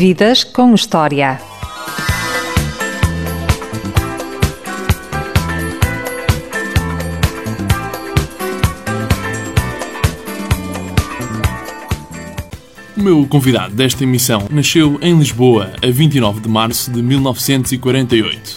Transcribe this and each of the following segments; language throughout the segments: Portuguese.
Vidas com História. O meu convidado desta emissão nasceu em Lisboa a 29 de março de 1948.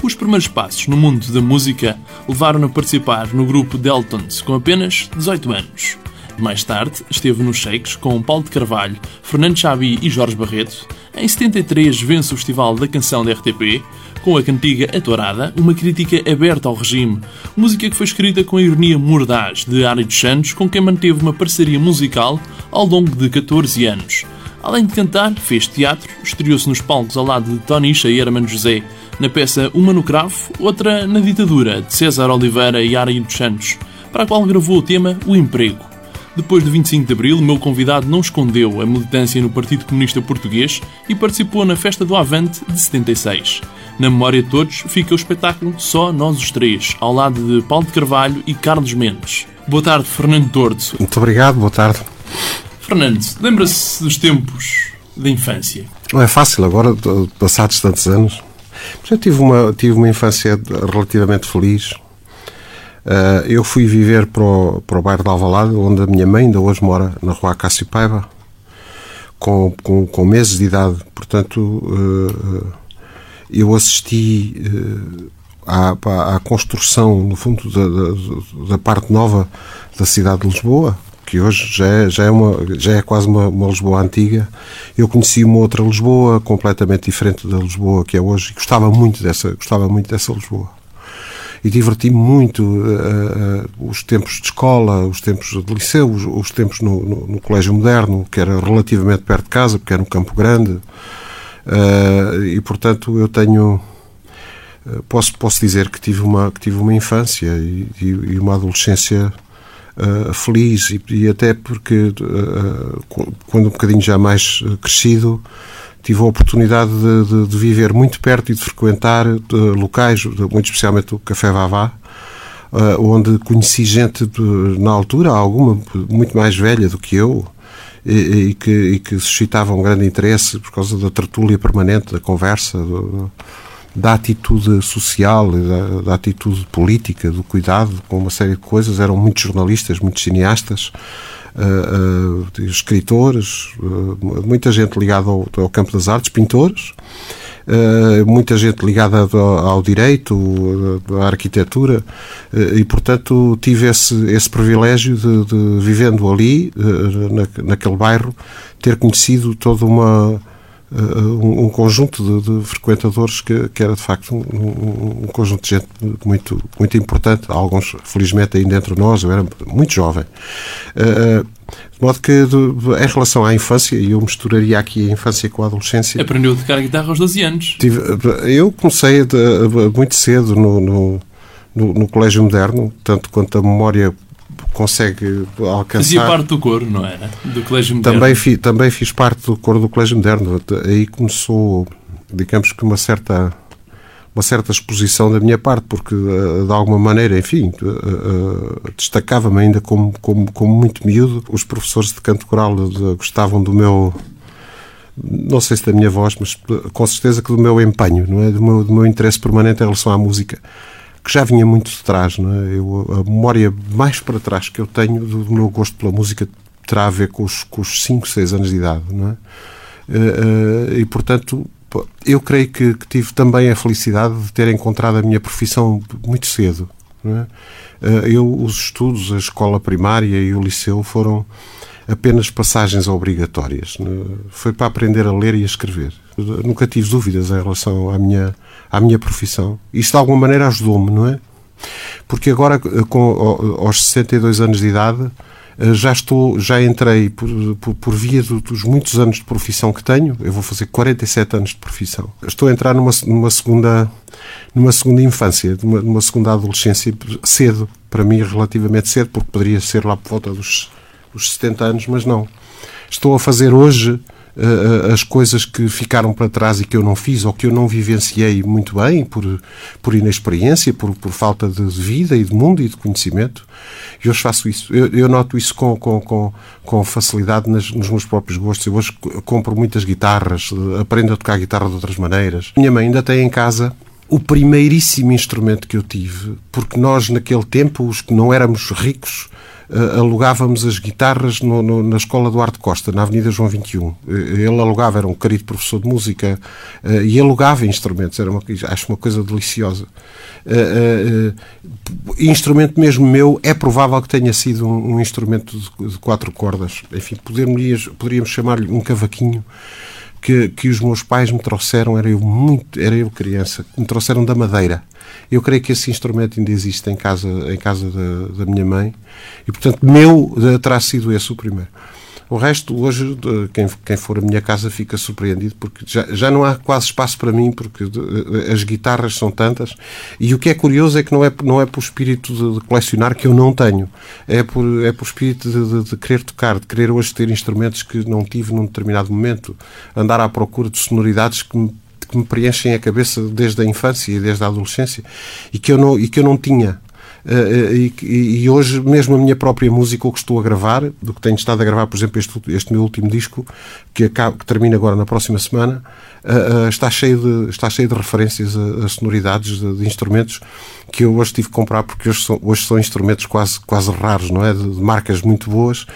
Os primeiros passos no mundo da música levaram-no a participar no grupo Deltons com apenas 18 anos. Mais tarde, esteve nos Shakes com Paulo de Carvalho, Fernando Chabi e Jorge Barreto. Em 73, vence o Festival da Canção da RTP, com a cantiga A Tourada, uma crítica aberta ao regime, música que foi escrita com a ironia mordaz de Ari dos Santos, com quem manteve uma parceria musical ao longo de 14 anos. Além de cantar, fez teatro, estreou-se nos palcos ao lado de Tony e Hermano José, na peça Uma no Cravo, outra na Ditadura, de César Oliveira e Ari dos Santos, para a qual gravou o tema O Emprego. Depois do 25 de Abril, o meu convidado não escondeu a militância no Partido Comunista Português e participou na Festa do Avante de 76. Na memória de todos fica o espetáculo Só Nós os Três, ao lado de Paulo de Carvalho e Carlos Mendes. Boa tarde, Fernando Tordo. Muito obrigado, boa tarde. Fernando, lembra-se dos tempos da infância? Não é fácil agora, passados tantos anos. Eu tive uma, tive uma infância relativamente feliz. Uh, eu fui viver para o, para o bairro de Alvalade, onde a minha mãe ainda hoje mora, na rua Cássio Paiva, com, com, com meses de idade. Portanto, uh, eu assisti uh, à, à, construção, no fundo, da, da, da, parte nova da cidade de Lisboa, que hoje já é, já é, uma, já é quase uma, uma, Lisboa antiga. Eu conheci uma outra Lisboa, completamente diferente da Lisboa que é hoje, e gostava muito dessa, gostava muito dessa Lisboa e diverti-me muito uh, os tempos de escola, os tempos de liceu, os, os tempos no, no, no, Colégio Moderno, que era relativamente perto de casa, porque era um campo grande. Uh, e, portanto, eu tenho. Posso, posso dizer que tive uma, que tive uma infância e, e uma adolescência feliz, e, e, até porque, quando um bocadinho já mais crescido, tive a oportunidade de, de, de, viver muito perto e de frequentar de, locais, muito especialmente o Café Vavá, uh, onde conheci gente na altura, alguma muito mais velha do que eu, e, e, que, e que suscitava um grande interesse por causa da tertúlia permanente, da conversa, do, da atitude social, da, da, atitude política, do cuidado com uma série de coisas. Eram muitos jornalistas, muitos cineastas uh, uh, escritores, uh, muita gente ligada ao, ao, campo das artes, pintores, muita gente ligada ao, ao direito, à arquitetura, e portanto tive esse, esse privilégio de, de vivendo ali, na, naquele bairro, ter conhecido toda uma um, um, conjunto de, de frequentadores que, que, era de facto um, um, conjunto de gente muito, muito importante. Alguns, felizmente, ainda entre nós, eu era muito jovem. Uh, de modo que, de, em relação à infância, e eu misturaria aqui a infância com a adolescência. Aprendeu a tocar guitarra aos 12 anos. Tive, eu comecei de, muito cedo no, no, no, no Colégio Moderno, tanto quanto a memória consegue alcançar. Fazia parte do coro, não era? Do Colégio Moderno. Também, fi, também fiz parte do coro do Colégio Moderno. Aí começou, digamos que uma certa uma certa exposição da minha parte, porque eh, de alguma maneira, enfim, eh, eh, destacava-me ainda como, como, como muito miúdo. Os professores de canto coral gostavam do meu, não sei se da minha voz, mas com certeza que do meu empenho, não é? Do meu, do meu interesse permanente em relação à música que já vinha muito de trás. Não é? eu, a memória mais para trás que eu tenho do, meu gosto pela música terá a ver com os, com os 5, 6 anos de idade. É? Uh, uh, e, portanto, eu creio que, que, tive também a felicidade de ter encontrado a minha profissão muito cedo. É? uh, eu, os estudos, a escola primária e o liceu foram apenas passagens obrigatórias. Foi para aprender a ler e a escrever. Nunca tive dúvidas em relação à minha à minha profissão. Isso de alguma maneira ajudou-me, não é? Porque agora, com, aos 62 anos de idade, eh, já estou, já entrei por, por, por via do, dos muitos anos de profissão que tenho. Eu vou fazer 47 anos de profissão. Estou a entrar numa, numa segunda, numa segunda infância, numa, numa segunda adolescência cedo, para mim relativamente cedo, porque poderia ser lá por volta dos, dos 70 anos, mas não. Estou a fazer hoje uh, as coisas que ficaram para trás e que eu não fiz ou que eu não vivenciei muito bem por, por inexperiência, por, por falta de vida e de mundo e de conhecimento. E hoje faço isso. Eu, eu noto isso com, com, com, com facilidade nas, nos meus próprios gostos. Eu hoje compro muitas guitarras, aprendo a tocar guitarra de outras maneiras. Minha mãe ainda tem em casa o primeiríssimo instrumento que eu tive, porque nós naquele tempo, os que não éramos ricos, uh, alugávamos as guitarras no, no, na escola do Arte Costa, na Avenida João 21. Uh, eh, ele alugava, era um querido professor de música, uh, e alugava instrumentos, era uma, acho uma coisa deliciosa. instrumento mesmo meu, é provável que tenha sido um, um instrumento de, de, quatro cordas. Enfim, poderíamos, poderíamos chamar-lhe um cavaquinho. Que, que, os meus pais me trouxeram, era eu muito, era eu criança, me trouxeram da Madeira. Eu creio que esse instrumento ainda existe em casa, em casa da, da minha mãe e, portanto, meu terá sido esse o primeiro. O resto, hoje, quem, quem for à minha casa fica surpreendido, porque já, já não há quase espaço para mim, porque as guitarras são tantas. E o que é curioso é que não é, não é por espírito de, de colecionar que eu não tenho, é por, é por espírito de, de, de, querer tocar, de querer hoje ter instrumentos que não tive num determinado momento, andar à procura de sonoridades que me que me preenchem a cabeça desde a infância e desde a adolescência e que eu não, e que eu não tinha. Uh, e, e, hoje, mesmo a minha própria música, o que estou a gravar, do que tenho estado a gravar, por exemplo, este, este meu último disco, que, acaba, que termina agora na próxima semana, uh, está, cheio de, está cheio de referências a, a sonoridades de, de, instrumentos que eu hoje tive que comprar, porque hoje são, hoje são instrumentos quase, quase raros, não é? De, de marcas muito boas,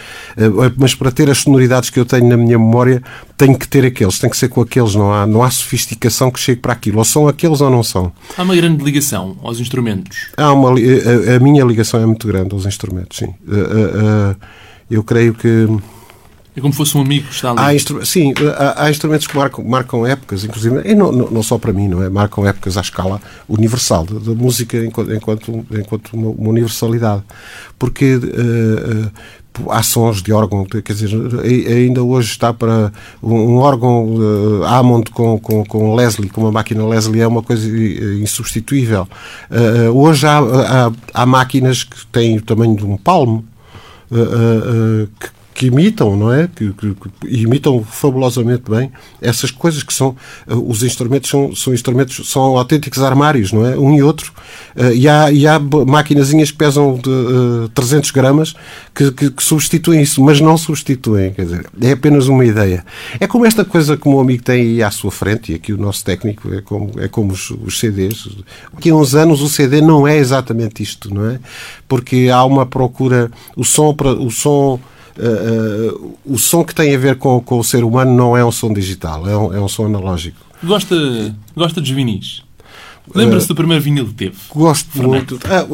mas para ter as sonoridades que eu tenho na minha memória, tenho que ter aqueles, tem que ser com aqueles, não há, não há sofisticação que chegue para aquilo, ou são aqueles ou não são. Há uma grande ligação aos instrumentos? Há uma, a, a minha ligação é muito grande aos instrumentos, sim. eu creio que é como fosse um amigo que está ali. Há. Sim, há, há, instrumentos que marcam, marcam épocas, inclusive, e não, não, só para mim, não é? Marcam épocas à escala universal, da música enquanto, enquanto, enquanto uma, uma universalidade. Porque uh, uh, há sons de órgão, quer dizer, ainda hoje está para um órgão uh, Hammond com, com, com Leslie, com uma máquina Leslie, é uma coisa insubstituível. Uh, hoje há, há, há, máquinas que têm o tamanho de um palmo, uh, uh, que que imitam, não é? Que, que, que, imitam fabulosamente bem essas coisas que são uh, os instrumentos são, são instrumentos são autênticos armários, não é? Um e outro. Uh, e há, e há maquinazinhas que pesam de, uh, eh, 300 gramas que, que, que, substituem isso, mas não substituem, quer dizer, é apenas uma ideia. É como esta coisa que o meu amigo tem aí à sua frente, e aqui o nosso técnico é como, é como os, os CDs. Daqui a uns anos o CD não é exatamente isto, não é? Porque há uma procura, o som, o som uh, o som que tem a ver com, com, o ser humano não é um som digital, é um, é um som analógico. Gosta, gosta dos vinis? Lembra-se uh, do primeiro vinil que teve? Gosto Fernando. muito. Ah,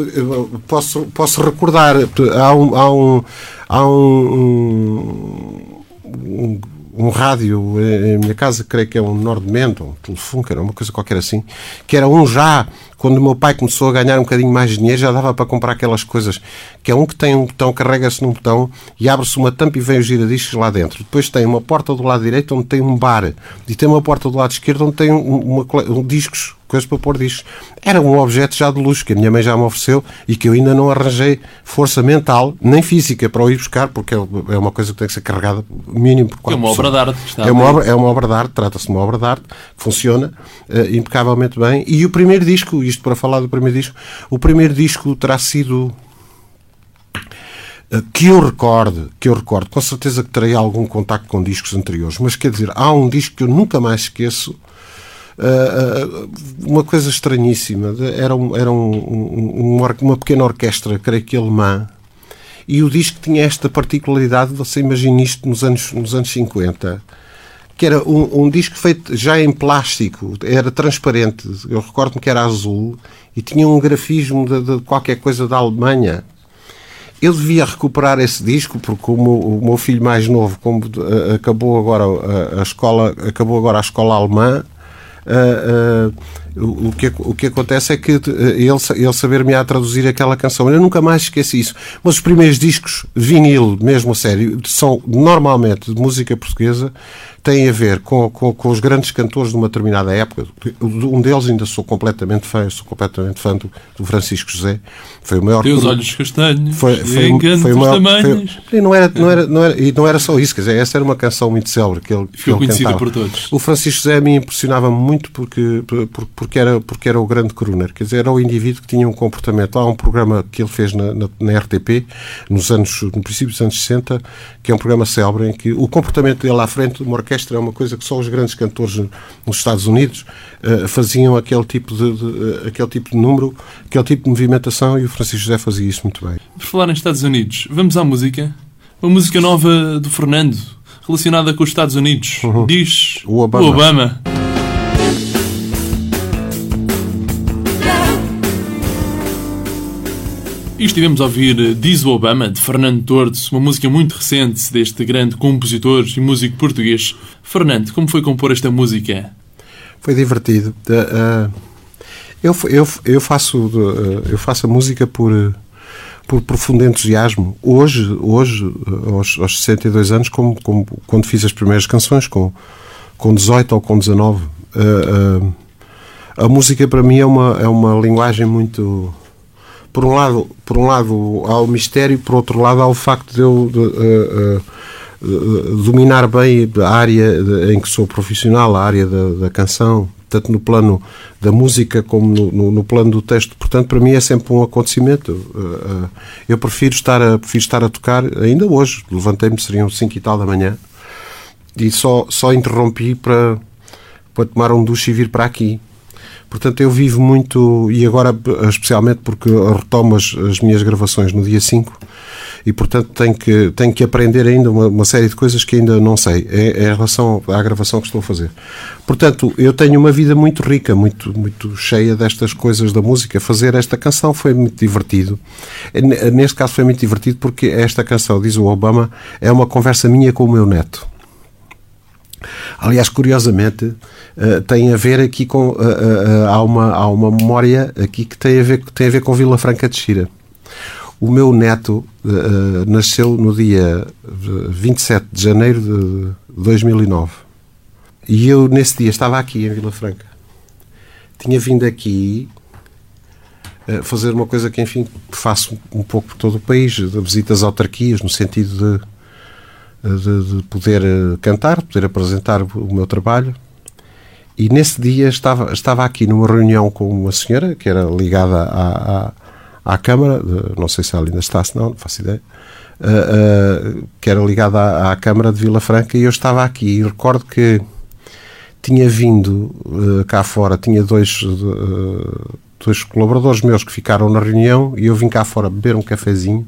posso, posso recordar. Há um, há um, há um, um, um rádio em minha casa, creio que é um Nordment, um Telefunken, uma coisa qualquer assim, que era um já quando o meu pai começou a ganhar um bocadinho mais de dinheiro, já dava para comprar aquelas coisas que é um que tem um botão, carrega-se num botão e abre-se uma tampa e vem os giradiscos lá dentro. Depois tem uma porta do lado direito onde tem um bar e tem uma porta do lado esquerdo onde tem um, uma, um discos coisas para pôr discos. Era um objeto já de luxo que a minha mãe já me ofereceu e que eu ainda não arranjei força mental, nem física, para o ir buscar, porque é, é uma coisa que tem que ser carregada mínimo por quatro É uma obra de arte. é, uma obra, é uma obra de arte, trata-se de uma obra de arte, que funciona uh, impecavelmente bem. E o primeiro disco, isto para falar do primeiro disco, o primeiro disco terá sido eh, que eu recorde, que eu recorde, com certeza que terei algum contacto com discos anteriores, mas quer dizer, há um disco que eu nunca mais esqueço, uma coisa estranhíssima, era, um, era um, um, uma pequena orquestra, creio que alemã, e o disco tinha esta particularidade, você imagina isto nos anos, nos anos 50, que era um, um, disco feito já em plástico, era transparente, eu recordo-me que era azul e tinha um grafismo de, de, qualquer coisa da Alemanha. Eu devia recuperar esse disco porque o meu, o meu filho mais novo, como uh, acabou agora a, escola, acabou agora a escola alemã, uh, o, que, o que acontece é que eh, ele, ele saber-me a traduzir aquela canção. Eu nunca mais esqueci isso. Mas os primeiros discos, vinil, mesmo a sério, são normalmente de música portuguesa, têm a ver com, com, com, os grandes cantores de uma determinada época. Um deles ainda sou completamente fã, sou completamente fã do, do Francisco José. Foi o maior. Tem os olhos castanhos. Foi, foi, foi, foi o maior. Foi, e não era, não era, não era, e não era só isso, quer dizer, essa era uma canção muito célebre que ele, Ficou que ele conhecida cantava. por todos. O Francisco José me impressionava muito porque, porque, era, porque era o grande crooner, quer dizer, era o indivíduo que tinha um comportamento. Há um programa que ele fez na, na, na RTP, nos anos, no princípio dos anos 60, que é um programa célebre em que o comportamento dele à frente de uma orquestra é uma coisa que só os grandes cantores nos Estados Unidos uh, faziam aquele tipo de, de uh, aquele tipo de número, aquele tipo de movimentação e o Francisco José fazia isso muito bem. Por falar em Estados Unidos, vamos à música? Uma música nova do Fernando, relacionada com os Estados Unidos. Uhum. Diz o Obama. O Obama. E estivemos a ouvir Diz o Obama, de Fernando Tordes, uma música muito recente deste grande compositor e músico português. Fernando, como foi compor esta música? Foi divertido. Uh, eu, eu, eu, faço, uh, eu faço a música por, por profundo entusiasmo. Hoje, hoje aos, aos 62 anos, como, como, quando fiz as primeiras canções, com, com 18 ou com 19, uh, a música para mim é uma, é uma linguagem muito por um lado, por um lado há o mistério, por outro lado há o facto de eu de, uh, uh, dominar bem a área em que sou profissional, a área da, da canção, tanto no plano da música como no, no, no, plano do texto. Portanto, para mim é sempre um acontecimento. Uh, eu prefiro estar, a, prefiro estar a tocar, ainda hoje, levantei-me, seriam 5 e tal da manhã, e só, só interrompi para, para tomar um duche e vir para aqui. Portanto, eu vivo muito, e agora especialmente porque retomo as, as minhas gravações no dia 5, e portanto tenho que, tenho que aprender ainda uma, uma série de coisas que ainda não sei em, em, relação à gravação que estou a fazer. Portanto, eu tenho uma vida muito rica, muito, muito cheia destas coisas da música. Fazer esta canção foi muito divertido. Neste caso foi muito divertido porque esta canção, diz o Obama, é uma conversa minha com o meu neto. Aliás, curiosamente, uh, tem a ver aqui com. Uh, uh, há, uma, há uma memória aqui que tem a ver, tem a ver com Vila Franca de Xira. O meu neto nasceu no dia 27 de janeiro de 2009. E eu, nesse dia, estava aqui em Vila Franca. Tinha vindo aqui fazer uma coisa que, enfim, faço um pouco por todo o país, visitas autarquias, no sentido de de, de, poder eh, cantar, poder apresentar o meu trabalho. E nesse dia estava, estava aqui numa reunião com uma senhora que era ligada à, à, à Câmara, de, não sei se ela ainda está, se não, não faço ideia, uh, uh, que era ligada à, à, Câmara de Vila Franca, e eu estava aqui e recordo que tinha vindo uh, cá fora, tinha dois, dois colaboradores meus que ficaram na reunião e eu vim cá fora beber um cafezinho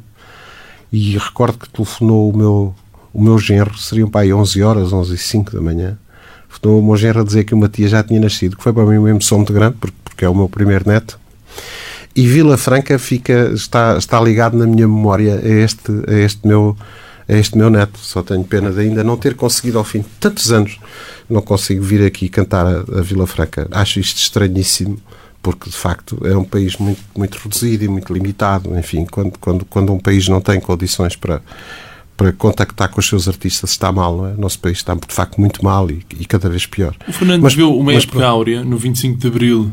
e recordo que telefonou o meu o meu genro, seriam para aí 11 horas, 11 e 5 da manhã, então o meu genro a dizer que uma tia já tinha nascido, que foi para mim uma emoção muito grande, porque é o meu primeiro neto. E Vila Franca fica, está, está ligado na minha memória a este, a este meu a este meu neto. Só tenho pena de ainda não ter conseguido, ao fim de tantos anos, não consigo vir aqui cantar a, a Vila Franca. Acho isto estranhíssimo, porque de facto é um país muito, muito reduzido e muito limitado. Enfim, quando, quando, quando um país não tem condições para, para contactar com os seus artistas está mal, não é? O nosso país está, de facto, muito mal e, e cada vez pior. O Fernando mas, viu uma mas, época áurea no 25 de Abril.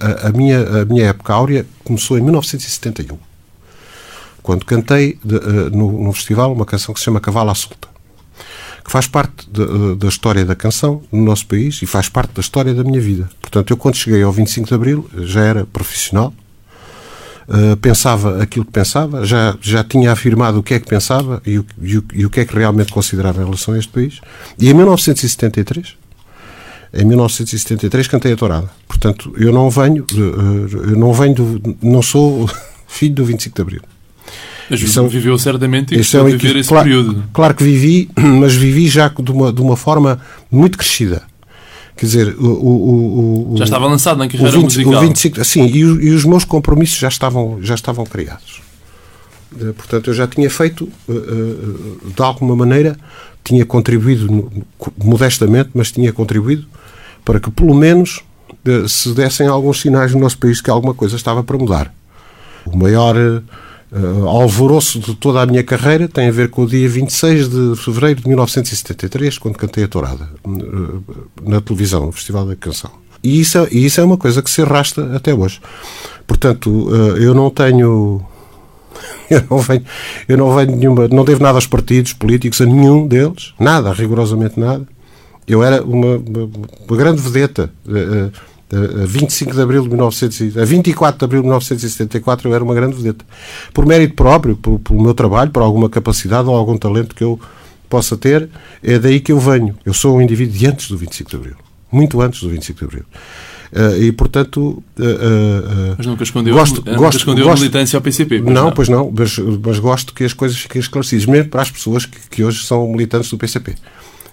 A, a, minha, a minha época áurea começou em 1971, quando cantei de, uh, no, no, festival uma canção que se chama Cavalo à Solta, que faz parte de, uh, da história da canção no nosso país e faz parte da história da minha vida. Portanto, eu quando cheguei ao 25 de Abril já era profissional, uh, pensava aquilo que pensava, já, já tinha afirmado o que é que pensava e o, e, o, e o que é que realmente considerava em relação a este país. E em 1973, em 1973 cantei a Tourada. Portanto, eu não venho, uh, eu não venho, do, não sou filho do 25 de Abril. Mas isso é, viveu certamente e isso é viver esse claro, período. Claro que vivi, mas vivi já de uma, de uma forma muito crescida. Quer dizer, o, o, o, já estava lançado na carreira 20, musical. O 25, sim, e, e, os meus compromissos já estavam, já estavam criados. Eh, portanto, eu já tinha feito, eh, eh, de alguma maneira, tinha contribuído, modestamente, mas tinha contribuído para que, pelo menos, se dessem alguns sinais no nosso país que alguma coisa estava para mudar. O maior uh, alvoroço de toda a minha carreira tem a ver com o dia 26 de fevereiro de 1973, quando cantei a Tourada, uh, na televisão, no Festival da Canção. E isso, é, e isso é uma coisa que se arrasta até hoje. Portanto, uh, eu não tenho. Eu não venho, eu não venho nenhuma, não devo nada aos partidos políticos, a nenhum deles, nada, rigorosamente nada. Eu era uma, uma, uma grande vedeta. A 25 de abril de 1900, a 24 de abril de 1974 eu era uma grande vedeta. Por mérito próprio, por, pelo meu trabalho, por alguma capacidade ou algum talento que eu possa ter, é daí que eu venho. Eu sou um indivíduo de antes do 25 de abril. Muito antes do 25 de abril. Uh, e, portanto... Uh, uh, mas nunca escondeu, gosto, nunca gosto, escondeu gosto, a militância ao PCP? Não, não, pois não. Mas, mas, gosto que as coisas fiquem esclarecidas, mesmo para as pessoas que, que hoje são militantes do PCP.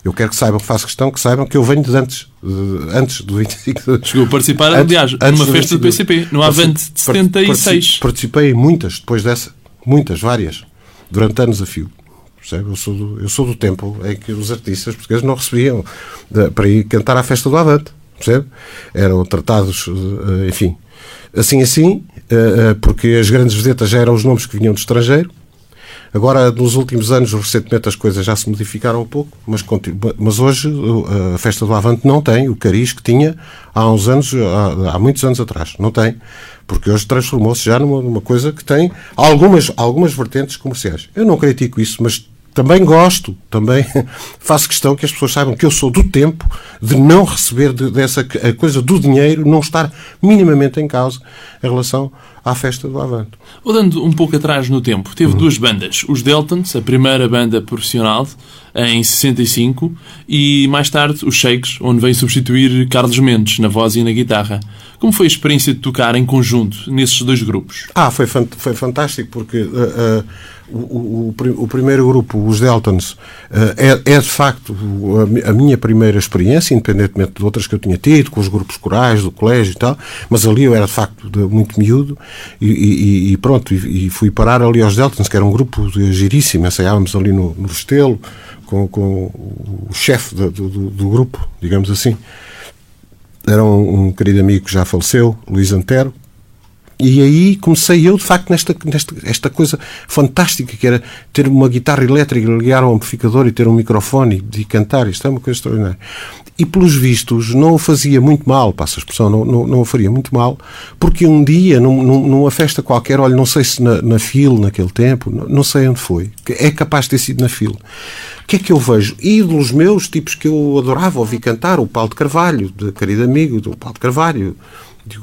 Eu quero que saibam, faço questão que saibam que eu venho de antes, de, antes do 25 de... Chegou a participar, antes, aliás, antes numa festa do PCP, no Avante de 76. Participei em muitas, depois dessa, muitas, várias, durante anos a fio. Percebe? Eu, sou do, eu sou do tempo em que os artistas portugueses não recebiam de, para ir cantar à festa do Avante. Percebe? Eram tratados, eh, enfim, assim assim, eh, eh, porque as grandes vedetas já eram os nomes que vinham do estrangeiro Agora, nos últimos anos, recentemente, as coisas já se modificaram um pouco, mas, mas hoje a festa do Avante não tem o cariz que tinha há uns anos, há, há muitos anos atrás. Não tem. Porque hoje transformou-se já numa, numa coisa que tem algumas, algumas vertentes comerciais. Eu não critico isso, mas também gosto, também faço questão que as pessoas saibam que eu sou do tempo de não receber de, dessa coisa do dinheiro, não estar minimamente em causa em relação à festa do Avante. Olhando um pouco atrás no tempo, teve uhum. duas bandas. Os Deltons, a primeira banda profissional, em 65, e mais tarde os Shakes, onde veio substituir Carlos Mendes na voz e na guitarra. Como foi a experiência de tocar em conjunto nesses dois grupos? Ah, foi, foi fantástico, porque... Uh, uh, o, o, o, primeiro grupo, os Deltons, uh, é, é, de facto a, a, minha primeira experiência, independentemente de outras que eu tinha tido, com os grupos corais do colégio e tal, mas ali eu era de facto de, muito miúdo e, e, e pronto, e, e, fui parar ali aos Deltons, que era um grupo giríssimo, ensaiávamos ali no, no Restelo com, com o chefe do, do, do, grupo, digamos assim. Era um, um querido amigo que já faleceu, Luís Antero, e aí comecei eu, de facto, nesta, nesta esta coisa fantástica que era ter uma guitarra elétrica, ligar um amplificador e ter um microfone e cantar. Isto é uma coisa extraordinária. E, pelos vistos, não o fazia muito mal, passa a expressão, não, não, não o faria muito mal, porque um dia, num, numa festa qualquer, olha, não sei se na, na FIL, naquele tempo, não, não sei onde foi, é capaz de ter sido na FIL. O que é que eu vejo? Ídolos meus, tipos que eu adorava ouvir cantar, o Paulo de Carvalho, de querido amigo do Paulo de Carvalho,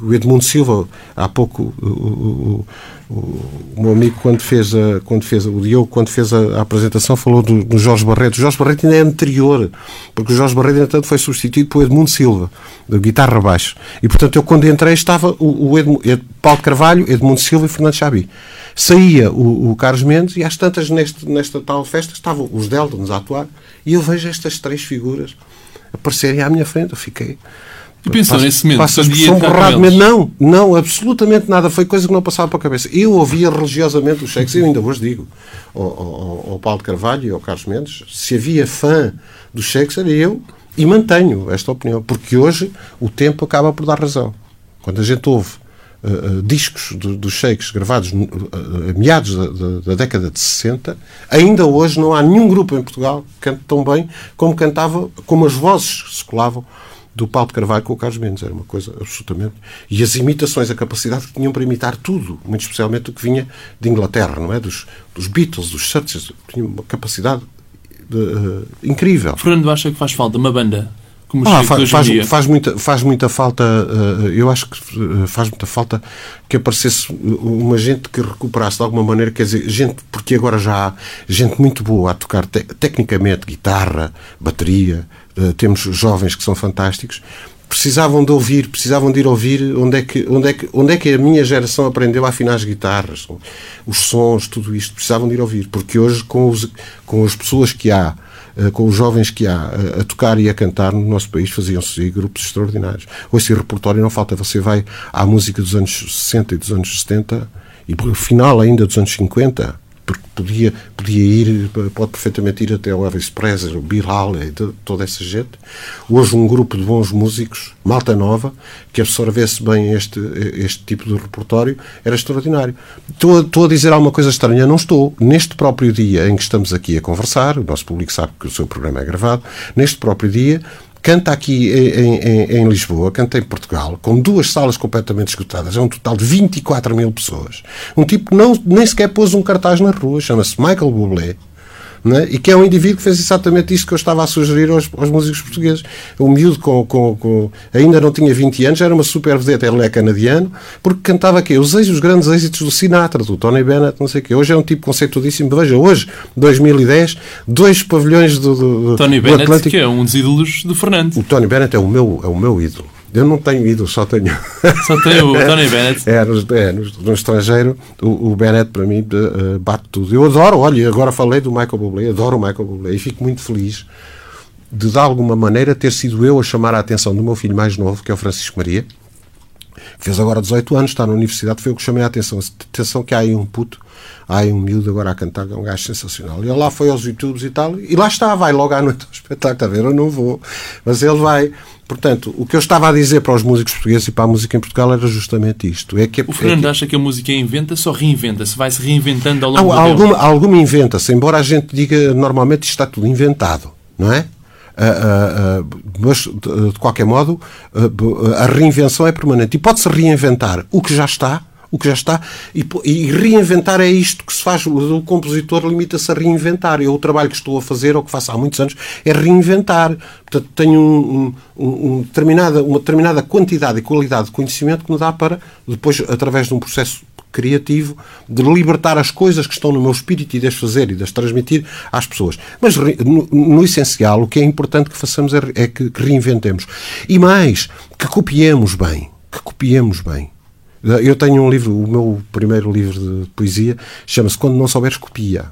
o Edmundo Silva, há pouco, o, o, o, meu amigo, quando fez, a, quando fez o Diogo, quando fez a, a apresentação, falou do, do, Jorge Barreto. O Jorge Barreto ainda é anterior, porque o Jorge Barreto, entretanto, foi substituído por Edmundo Silva, da guitarra baixo. E, portanto, eu, quando entrei, estava o, o Edmundo, Paulo Carvalho, Edmundo Silva e Fernando Xabi. Saía o, o Carlos Mendes e, às tantas, neste, nesta tal festa, estavam os Deltons a atuar e eu vejo estas três figuras aparecerem à minha frente. Eu fiquei e pensou Passa, nesse momento? Passas por Não, não, absolutamente nada. Foi coisa que não passava para a cabeça. Eu ouvia religiosamente os cheques, eu ainda hoje digo ao, ao, ao Paulo de Carvalho e ao Carlos Mendes, se havia fã dos cheques era eu, e mantenho esta opinião, porque hoje o tempo acaba por dar razão. Quando a gente ouve uh, uh, discos do, dos shakes gravados uh, a meados da, da, da, década de 60, ainda hoje não há nenhum grupo em Portugal que cante tão bem como cantava, como as vozes se colavam do Paulo de Carvalho com o Carlos Mendes. Era uma coisa absolutamente. E as imitações, a capacidade que tinham para imitar tudo, muito especialmente o que vinha de Inglaterra, não é? Dos, dos Beatles, dos Churches, tinham uma capacidade de, uh, incrível. Fernando acha que faz falta uma banda como ah, faz, faz, faz, muita, faz muita falta, uh, eu acho que eh, faz muita falta que aparecesse uma gente que recuperasse de alguma maneira, quer dizer, gente, porque agora já há gente muito boa a tocar te, tecnicamente guitarra, bateria, temos jovens que são fantásticos, precisavam de ouvir, precisavam de ir ouvir onde é que, onde é que, onde é que a minha geração aprendeu a afinar as guitarras, os sons, tudo isto, precisavam de ir ouvir, porque hoje com, os, com as pessoas que há eh, com os jovens que há eh, a tocar e a cantar no nosso país, faziam-se grupos extraordinários. Ou esse repertório não falta, você vai à música dos anos 60 e dos anos 70 e no final ainda dos anos 50, porque podia, podia ir, pode perfeitamente ir até o Elvis Presley, o Bill Haley, toda essa gente. Hoje um grupo de bons músicos, malta nova, que absorvesse bem este, este tipo de repertório, era extraordinário. Estou, estou a dizer alguma coisa estranha? Não estou. Neste próprio dia em que estamos aqui a conversar, o nosso público sabe que o seu programa é gravado, neste próprio dia canta aqui em, em, em, Lisboa, canta em Portugal, com duas salas completamente esgotadas, é um total de 24 mil pessoas. Um tipo que não, nem sequer pôs um cartaz na rua, chama-se Michael Bublé, né? e que é um indivíduo que fez exatamente isto que eu estava a sugerir aos, aos músicos portugueses. O miúdo com, com, com, ainda não tinha 20 anos, era uma super vedeta, ele é canadiano, porque cantava aqui os, os grandes êxitos do Sinatra, do Tony Bennett, não sei o quê. Hoje é um tipo conceituadíssimo. Veja, hoje, 2010, dois pavilhões do, do, Tony do Bennett, Atlântico. que é um dos ídolos do Fernando. O Tony Bennett é o meu, é o meu ídolo. Eu não tenho ido, só tenho. Só tenho o Tony Bennett. é, no, é, no, no estrangeiro, o, o, Bennett para mim uh, bate tudo. Eu adoro, olha, agora falei do Michael Bublé, adoro o Michael Bublé e fico muito feliz de, de alguma maneira, ter sido eu a chamar a atenção do meu filho mais novo, que é o Francisco Maria, fez agora 18 anos, está na universidade, foi eu que chamei a atenção. Atenção que há aí um puto, há aí um miúdo agora a cantar, é um gajo sensacional. E ele lá foi aos YouTubes e tal, e lá está, vai logo à noite ao espetáculo, está a ver? Eu não vou, mas ele vai. Portanto, o que eu estava a dizer para os músicos portugueses e para a música em Portugal era justamente isto. É que, o Fernando é que... acha que a música inventa-se ou reinventa-se? Vai-se reinventando ao longo há, do alguma, tempo? alguma inventa-se, embora a gente diga normalmente isto está tudo inventado, não é? Uh, uh, uh, mas, de qualquer modo, a reinvenção é permanente. E pode-se reinventar o que já está, o que já está, e, reinventar é isto que se faz. O compositor limita-se a reinventar. Eu, o trabalho que estou a fazer, ou que faço há muitos anos, é reinventar. Portanto, tenho um, um, um determinada, uma determinada quantidade e qualidade de conhecimento que me dá para, depois, através de um processo criativo de libertar as coisas que estão no meu espírito e de as fazer e de as transmitir às pessoas. Mas, no, no essencial, o que é importante que façamos é, é que, que reinventemos. E mais, que copiemos bem. Que copiemos bem. Eu tenho um livro, o meu primeiro livro de poesia, chama-se Quando Não Souberes Copia.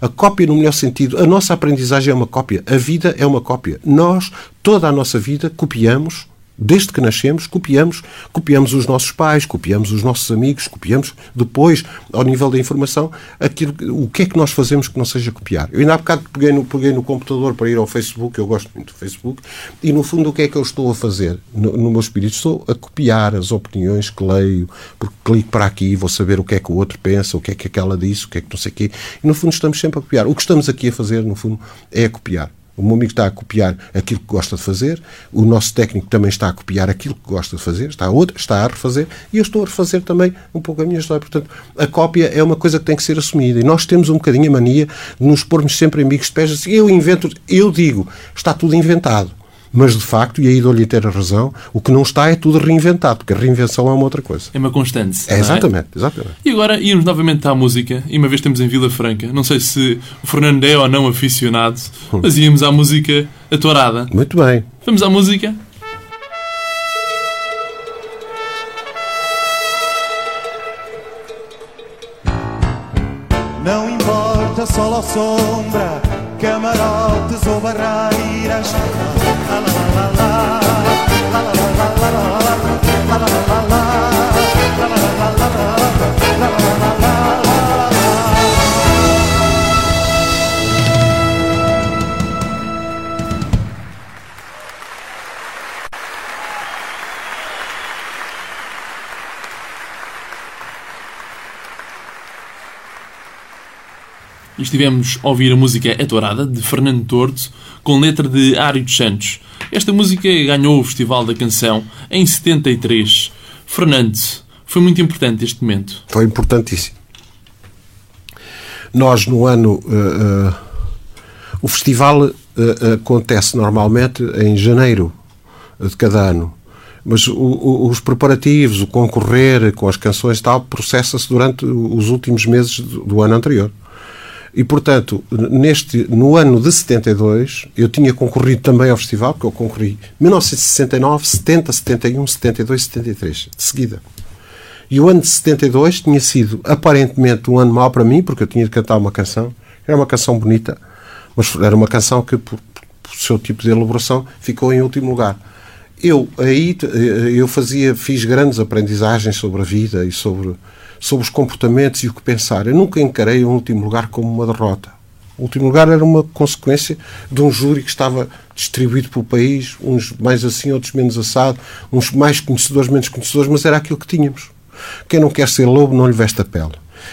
A cópia, no melhor sentido, a nossa aprendizagem é uma cópia, a vida é uma cópia. Nós, toda a nossa vida, copiamos Desde que nascemos, copiamos, copiamos os nossos pais, copiamos os nossos amigos, copiamos depois, ao nível da informação, aquilo, o que é que nós fazemos que não seja copiar. Eu ainda há bocado peguei no, peguei no computador para ir ao Facebook, eu gosto muito do Facebook, e no fundo o que é que eu estou a fazer? No, no meu espírito, estou a copiar as opiniões que leio, porque clico para aqui, vou saber o que é que o outro pensa, o que é que aquela disse, o que é que não sei o quê, e no fundo estamos sempre a copiar. O que estamos aqui a fazer, no fundo, é a copiar. O meu amigo está a copiar aquilo que gosta de fazer, o nosso técnico também está a copiar aquilo que gosta de fazer, está a, está a refazer, e eu estou a refazer também um pouco a minha história. Portanto, a cópia é uma coisa que tem que ser assumida. E nós temos um bocadinho a mania de nos pormos sempre em bicos de pés. Assim, eu invento, eu digo, está tudo inventado. Mas, de facto, e aí dou-lhe inteira razão, o que não está é tudo reinventado, porque a reinvenção é uma outra coisa. É uma constante. É, exatamente, é? exatamente. E agora íamos novamente à música, e uma vez estamos em Vila Franca, não sei se o Fernando é ou não aficionado, hum. mas íamos à música atorada. Muito bem. Vamos à música? Não importa sol ou sombra, camarotes ou barreiras. Estivemos a ouvir a música É Dourada, de Fernando Tordo, com letra de Ário dos Santos. Esta música ganhou o Festival da Canção em 73. Fernando, foi muito importante este momento. Foi importantíssimo. Nós, no ano. Uh, uh, o festival uh, acontece normalmente em janeiro de cada ano. Mas o, o, os preparativos, o concorrer com as canções e tal, processa-se durante os últimos meses do, do ano anterior. E, portanto, neste, no ano de 72, eu tinha concorrido também ao festival, porque eu concorri 1969, 70, 71, 72, 73, de seguida. E o ano de 72 tinha sido aparentemente um ano mau para mim, porque eu tinha de cantar uma canção. Era uma canção bonita, mas era uma canção que, por, por seu tipo de elaboração, ficou em último lugar. Eu aí eu fazia, fiz grandes aprendizagens sobre a vida e sobre sobre os comportamentos e o que pensar. Eu nunca encarei o último lugar como uma derrota. O último lugar era uma consequência de um júri que estava distribuído pelo país, uns mais assim, outros menos assado, uns mais conhecedores, menos conhecedores, mas era aquilo que tínhamos. Quem não quer ser lobo não lhe veste a pele.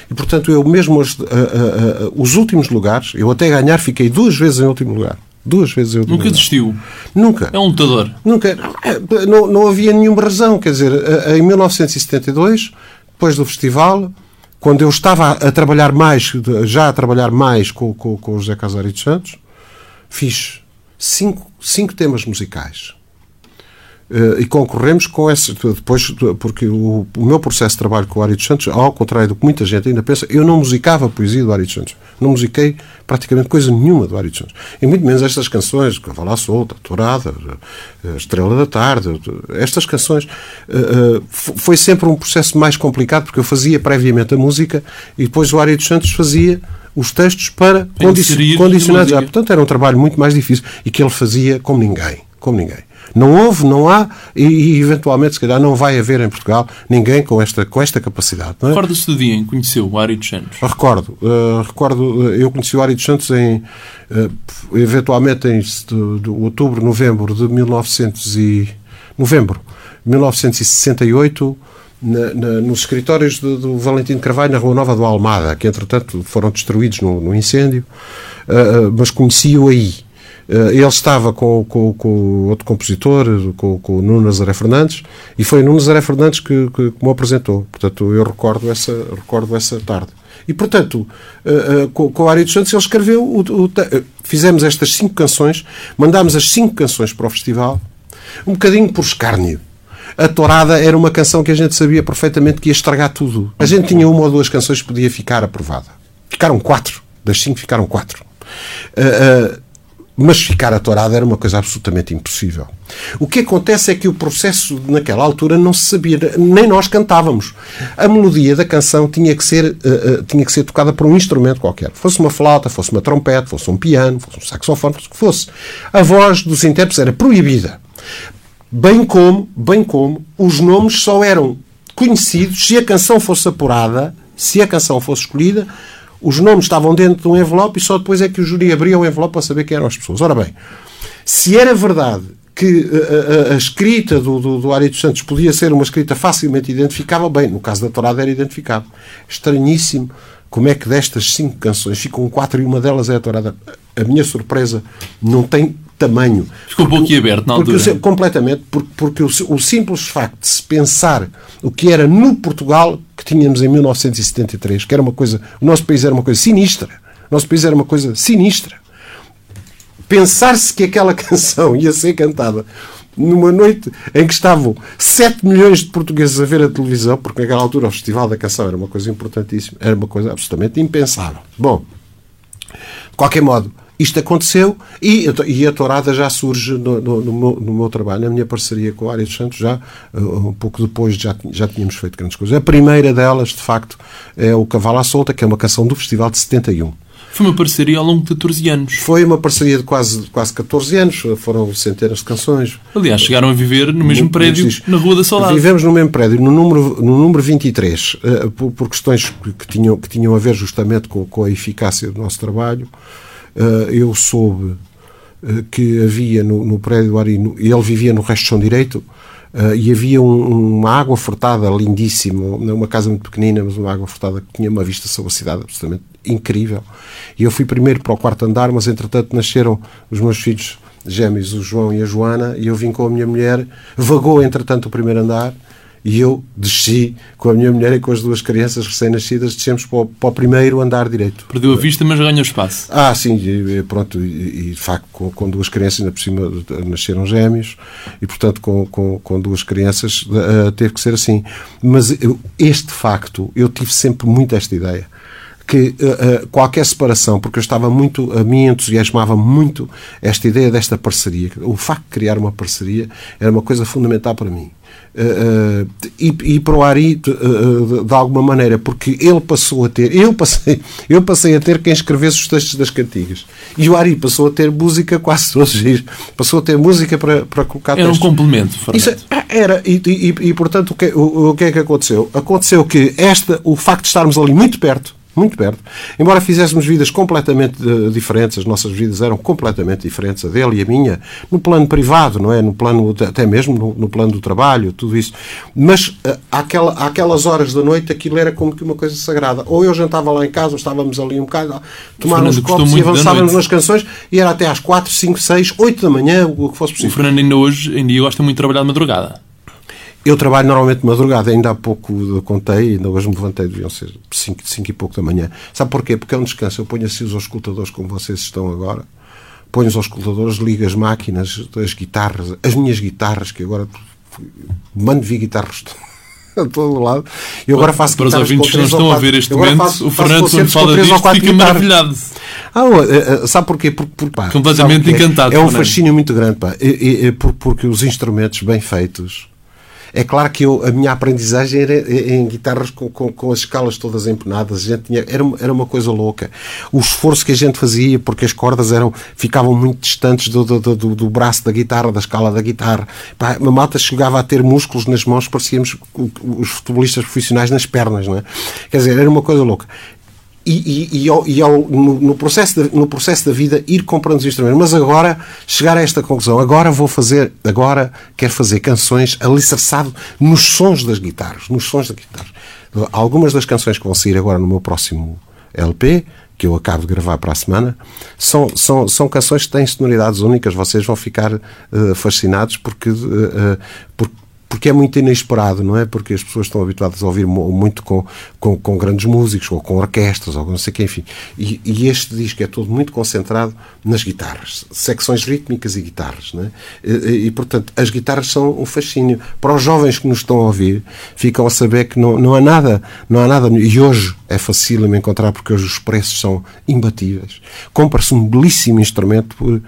E, portanto, eu mesmo os, uh, uh, uh, os últimos lugares, eu até ganhar fiquei duas vezes em último lugar. Duas vezes em último Nunca desistiu. Nunca. É um lutador. Nunca. Não, não havia nenhuma razão. Quer dizer, eh, em 1972, depois do festival, quando eu estava a trabalhar mais, já a trabalhar mais com, com, com o José Casário dos Santos, fiz cinco, cinco temas musicais. Eh, e concorremos com esse depois porque o, o meu processo de trabalho com o Ari dos Santos ao contrário do que muita gente ainda pensa eu não musicava a poesia do Ari dos Santos não musiquei praticamente coisa nenhuma do Ari dos Santos e muito menos estas canções Cavalo à Solta, Tourada a Estrela da Tarde estas canções eh, eh, foi sempre um processo mais complicado porque eu fazia previamente a música e depois o Ari dos Santos fazia os textos para condicionados música. Portanto, era um trabalho muito mais difícil e que ele fazia como ninguém. Como ninguém. Não houve, não há e, e, eventualmente, se calhar, não vai haver em Portugal ninguém com esta, com esta capacidade. É? Recorda-se do dia em que conheceu o Ari dos Santos? Recordo, uh, recordo, uh, eu conheci o Ari dos Santos em, uh, eventualmente em de, de outubro, novembro de 1900 e, novembro, 1968, na, na, nos escritórios do, do Valentim de Carvalho, na Rua Nova do Almada, que entretanto foram destruídos no, no incêndio, mas conheci-o aí. Ele estava com, com, com outro compositor, com, com o Nuno Nazaré Fernandes, e foi o Nuno Nazaré Fernandes que, que, que me apresentou. Portanto, eu recordo essa, recordo essa tarde. E, portanto, uh, uh, com, o Ari dos Santos, ele escreveu. O, o, uh, fizemos estas cinco canções, mandámos as cinco canções para o festival, um bocadinho por escárnio. A Torada era uma canção que a gente sabia perfeitamente que ia estragar tudo. A gente tinha uma ou duas canções que podia ficar aprovada. Ficaram quatro. Das cinco ficaram quatro. Mas ficar a Torada era uma coisa absolutamente impossível. O que acontece é que o processo, naquela altura, não se sabia, nem nós cantávamos. A melodia da canção tinha que ser, uh, uh, tinha que ser tocada por um instrumento qualquer. Fosse uma flauta, fosse uma trompete, fosse um piano, fosse um saxofone, fosse o que fosse. A voz dos intérpretes era proibida. Bem como, bem como, os nomes só eram conhecidos se a canção fosse apurada, se a canção fosse escolhida, os nomes estavam dentro de um envelope e só depois é que o júri abria o envelope para saber quem eram as pessoas. Ora bem, se era verdade que a, a, a escrita do, do, do Ari dos Santos podia ser uma escrita facilmente identificável, bem, no caso da Torada era identificável. Estranhíssimo como é que destas cinco canções ficam quatro e uma delas é a Torada. A minha surpresa não tem tamanho. Ficou um pouco aberto na altura. Porque, completamente, porque, porque o, o, simples facto de se pensar o que era no Portugal que tínhamos em 1973, que era uma coisa. O nosso país era uma coisa sinistra. O nosso país era uma coisa sinistra. Pensar-se que aquela canção ia ser cantada numa noite em que estavam 7 milhões de portugueses a ver a televisão, porque naquela altura o Festival da Canção era uma coisa importantíssima, era uma coisa absolutamente impensável. Bom, de qualquer modo, isto aconteceu e, e a tourada já surge no, no, no, meu, no, meu, trabalho, na minha parceria com o Ari dos Santos, já um pouco depois já, já tínhamos feito grandes coisas. A primeira delas, de facto, é o Cavalo à Solta, que é uma canção do Festival de 71. Foi uma parceria ao longo de 14 anos. Foi uma parceria de quase, quase 14 anos, foram centenas de canções. Aliás, chegaram a viver no mesmo prédio, na Rua da Saudade. Vivemos no mesmo prédio, no número, no número 23, por, por questões que tinham, que tinham a ver justamente com, com a eficácia do nosso trabalho. Eu soube que havia no, no prédio do Arino, ele vivia no resto de Chão Direito, Uh, e havia um, uma água furtada lindíssima, uma casa muito pequenina, mas uma água furtada que tinha uma vista sobre a cidade absolutamente incrível. E eu fui primeiro para o quarto andar, mas entretanto nasceram os meus filhos gêmeos, o João e a Joana, e eu vim com a minha mulher, vagou entretanto o primeiro andar, e eu desci com a minha mulher e com as duas crianças recém-nascidas, descemos para o, para o, primeiro andar direito. Perdeu a vista, mas ganhou espaço. Ah, sim, e, pronto, e, e, de facto com, com, duas crianças, ainda por cima nasceram gêmeos, e portanto com, com, com duas crianças uh, teve que ser assim. Mas eu, este facto, eu tive sempre muito esta ideia que uh, uh, qualquer separação, porque eu estava muito, a mim entusiasmava muito esta ideia desta parceria. O facto de criar uma parceria era uma coisa fundamental para mim. Uh, e, e para o Ari de, de, alguma maneira, porque ele passou a ter, eu passei, eu passei a ter quem escrevesse os textos das cantigas e o Ari passou a ter música quase todos os dias, passou a ter música para, para colocar Era textos. um complemento, Isso, é, Era, e, e, e portanto, o que, o, o que é que aconteceu? Aconteceu que esta, o facto de estarmos ali muito perto, muito perto. Embora fizéssemos vidas completamente uh, diferentes, as nossas vidas eram completamente diferentes, a dele e a minha, no plano privado, não é? No plano, até mesmo no, no plano do trabalho, tudo isso. Mas uh, àquela, àquelas horas da noite aquilo era como que uma coisa sagrada. Ou eu jantava lá em casa, ou estávamos ali um bocado, tomávamos copos e avançávamos nas canções e era até às 4, 5, 6, 8 da manhã, o que fosse possível. O Fernando ainda hoje, em dia, gosta muito de trabalhar de madrugada. Eu trabalho normalmente de madrugada, ainda há pouco contei, ainda hoje me levantei, deviam ser 5, 5 e pouco da manhã. Sabe porquê? Porque é um descanso. Eu ponho assim os auscultadores como vocês estão agora, ponho os auscultadores, ligo as máquinas, as guitarras, as minhas guitarras, que agora mando vir guitarras a todo lado. E agora faço Para os ouvintes que não estão a ver este momento, faço, o Fernando, quando fala disto, fica maravilhado. Ah, sabe porquê? Por, por, pá, Completamente encantado. É um fascínio muito grande, pá, e, e, porque os instrumentos bem feitos é claro que eu, a minha aprendizagem era em guitarras com, com, com as escalas todas empenadas. A gente tinha, era, era uma coisa louca. O esforço que a gente fazia, porque as cordas eram, ficavam muito distantes do, do, do, do braço da guitarra, da escala da guitarra. Pá, a malta chegava a ter músculos nas mãos, parecíamos os futebolistas profissionais nas pernas, não é? Quer dizer, era uma coisa louca e, e, e, ao, e ao, no, no, processo de, no processo da vida ir comprando os instrumentos. Mas agora chegar a esta conclusão, agora vou fazer, agora quero fazer canções alicerçado nos sons das guitarras, nos sons das guitarras. Algumas das canções que vão sair agora no meu próximo LP, que eu acabo de gravar para a semana, são, são, são canções que têm sonoridades únicas. Vocês vão ficar uh, fascinados porque, uh, uh, porque porque é muito inesperado, não é? Porque as pessoas estão habituadas a ouvir muito com, com, com grandes músicos, ou com orquestras, ou não sei o que, enfim. E, e, este disco é todo muito concentrado nas guitarras, secções rítmicas e guitarras, não é? E, e, portanto, as guitarras são um fascínio. Para os jovens que nos estão a ouvir, ficam a saber que não, não há nada, não há nada, e hoje é fácil me encontrar porque hoje os preços são imbatíveis. Compra-se um belíssimo instrumento por,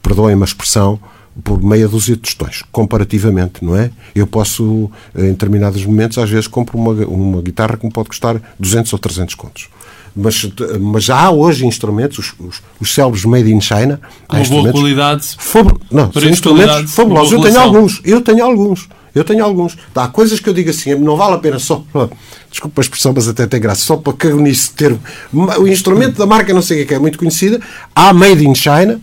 perdoem-me a expressão, por meia dúzia de tostões, comparativamente, não é? Eu posso, em determinados momentos, às vezes compro uma, uma guitarra que me pode custar 200 ou 300 contos. Mas, mas há hoje instrumentos, os, os, os célebres made in China. Com boa qualidade. Fab... Não, são instrumentos fabulosos. Eu tenho alguns. Eu tenho alguns. Eu tenho alguns. Há coisas que eu digo assim, não vale a pena só. Desculpa a expressão, mas até tem graça. Só para cagonice ter. O instrumento da marca, não sei o que é, muito conhecida. Há made in China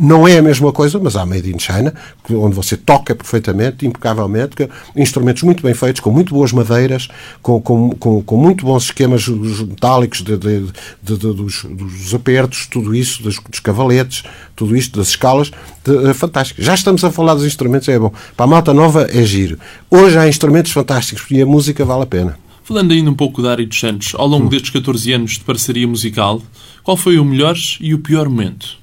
não é a mesma coisa, mas há Made in China, onde você toca perfeitamente, impecavelmente, instrumentos muito bem feitos, com muito boas madeiras, com, com, com, com muito bons esquemas metálicos de, de, de, dos, dos, apertos, tudo isso, dos, dos, cavaletes, tudo isto, das escalas, de, fantástico. Já estamos a falar dos instrumentos, é bom. Para a malta nova é giro. Hoje há instrumentos fantásticos e a música vale a pena. Falando ainda um pouco da Ari dos Santos, ao longo hum. destes 14 anos de parceria musical, qual foi o melhor e o pior momento?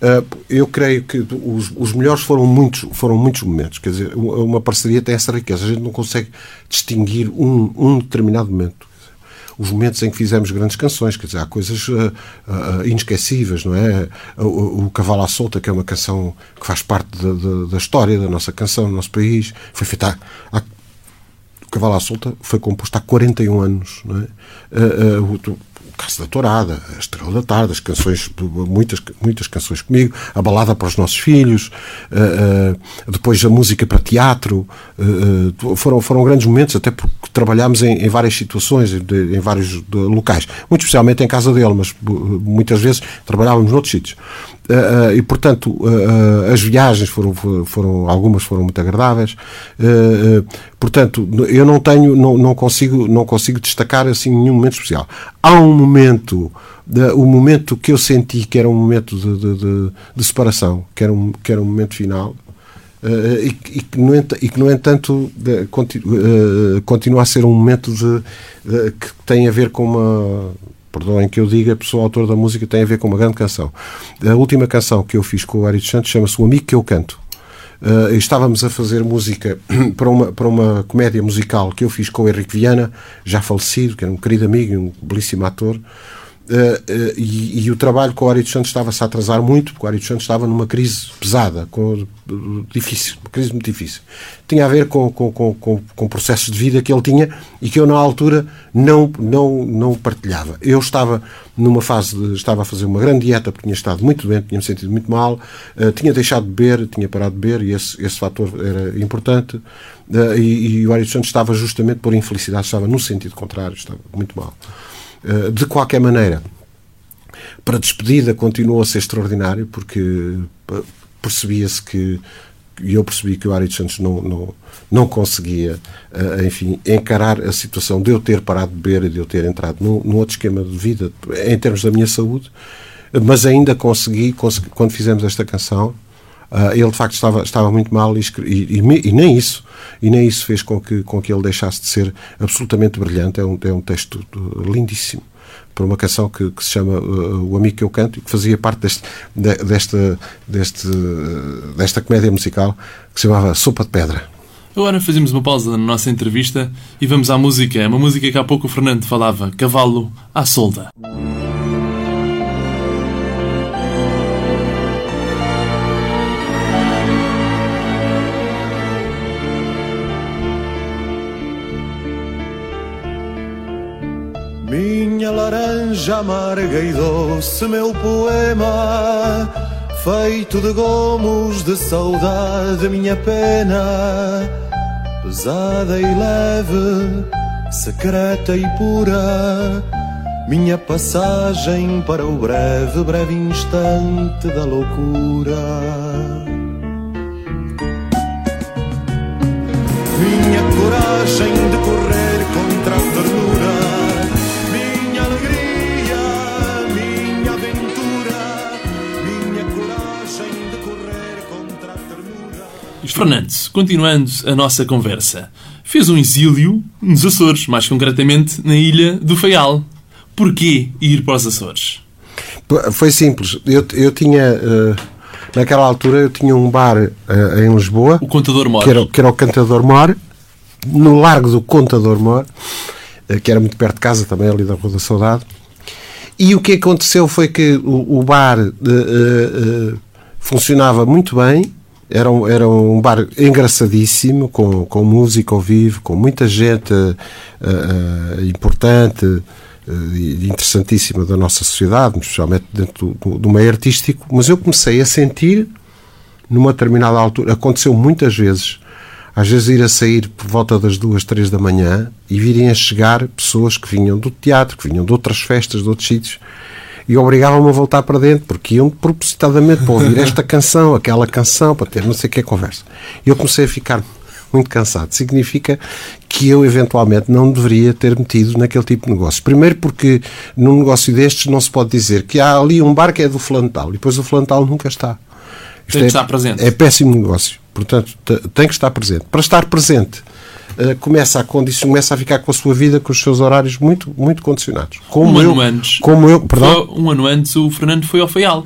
Uh, eu creio que os, os, melhores foram muitos, foram muitos momentos. Quer dizer, uma parceria tem essa riqueza. A gente não consegue distinguir um, um determinado momento os momentos em que fizemos grandes canções, quer dizer, há coisas uh, uh, inesquecíveis, não é? O, o, Cavalo à Solta, que é uma canção que faz parte da, da, história da nossa canção, do nosso país, foi feita há, há, o Cavalo à Solta foi composto há 41 anos, não é? Uh, Caso da Tourada, A Estrela da Tarde, as canções, muitas, muitas canções comigo, a balada para os nossos filhos, uh, uh, depois a música para teatro, uh, foram, foram grandes momentos, até porque trabalhámos em, em várias situações, de, em vários de, locais, muito especialmente em casa dele, mas muitas vezes trabalhávamos noutros sítios. Uh, e portanto uh, as viagens foram, foram algumas foram muito agradáveis. Portanto eu não tenho não, não consigo não consigo destacar assim nenhum momento especial. Há um momento o momento que eu senti que era um momento de, de, de, de separação que era um que era um momento final e, e, que no, entanto, continua a ser um momento de, que tem a ver com uma, perdoem que eu diga, a pessoa autor da música tem a ver com uma grande canção. A última canção que eu fiz com o Ari Santos chama-se O Amigo que Eu Canto. Uh, estávamos a fazer música para uma, para uma comédia musical que eu fiz com o Henrique Viana, já falecido, que era um querido amigo e um belíssimo ator. Uh, e, e, o trabalho com o Ari dos Santos estava-se a atrasar muito, porque o Ari dos Santos estava numa crise pesada, com, difícil, uma crise muito difícil. Tinha a ver com, com, com, com, processos de vida que ele tinha e que eu, na altura, não, não, não partilhava. Eu estava numa fase de, estava a fazer uma grande dieta, porque tinha estado muito doente, tinha-me sentido muito mal, uh, tinha deixado de beber, tinha parado de beber, e esse, esse fator era importante. E, e o Ari dos Santos estava justamente por infelicidade, estava no sentido contrário, estava muito mal. Eh, de qualquer maneira, para despedida continuou a ser extraordinário, porque eh, percebia-se que e eu percebi que o Ari Santos não, não, não conseguia, uh, enfim, encarar a situação de eu ter parado de beber e de eu ter entrado num, num, outro esquema de vida em termos da minha saúde, mas ainda consegui, consegui quando fizemos esta canção, uh, ele de facto estava, estava muito mal e, e, e, nem isso e nem isso fez com que, com que ele deixasse de ser absolutamente brilhante. É um, é um texto lindíssimo para uma canção que, que se chama uh, O Amigo que Eu Canto e que fazia parte deste, de, desta, deste, desta comédia musical que se chamava Sopa de Pedra. Agora fazemos uma pausa na nossa entrevista e vamos à música. É uma música que há pouco o Fernando falava, Cavalo à Solda. Minha laranja amarga e doce, meu poema, feito de gomos de saudade, minha pena, pesada e leve, secreta e pura, minha passagem para o breve, breve instante da loucura. Minha coragem de correr contra a ternura Fernandes, continuando a nossa conversa, fez um exílio nos Açores, mais concretamente na ilha do Faial. Porquê ir para os Açores? Foi simples. Eu, eu tinha. Uh, naquela altura eu tinha um bar uh, em Lisboa. O Contador Mor. Que era, que era o Cantador Mor. No Largo do Contador Mor. Uh, que era muito perto de casa também, ali da Rua da Saudade. E o que aconteceu foi que o, o bar funcionava muito bem era um, era um bar engraçadíssimo, com, com música ao vivo, com muita gente uh, uh, importante uh, e interessantíssima da nossa sociedade, especialmente dentro do, do, meio artístico. Mas eu comecei a sentir, numa determinada altura, aconteceu muitas vezes, às vezes ir a sair por volta das duas, três da manhã e virem a chegar pessoas que vinham do teatro, que vinham de outras festas, de outros sítios e obrigavam-me a voltar para dentro, porque iam propositadamente para ouvir esta canção, aquela canção, para ter não sei o que conversa. E eu comecei a ficar muito cansado. Significa que eu, eventualmente, não deveria ter metido naquele tipo de negócio. Primeiro porque num negócio destes não se pode dizer que há ali um bar que é do flantal e depois o flantal nunca está. Isto tem que é, estar presente. É péssimo negócio. Portanto, tem que estar presente. Para estar presente, uh, começa, a condicionar, começa a ficar com a sua vida, com os seus horários muito, muito condicionados. Como um eu, ano antes. Como eu, perdão? um ano antes o Fernando foi ao Faial.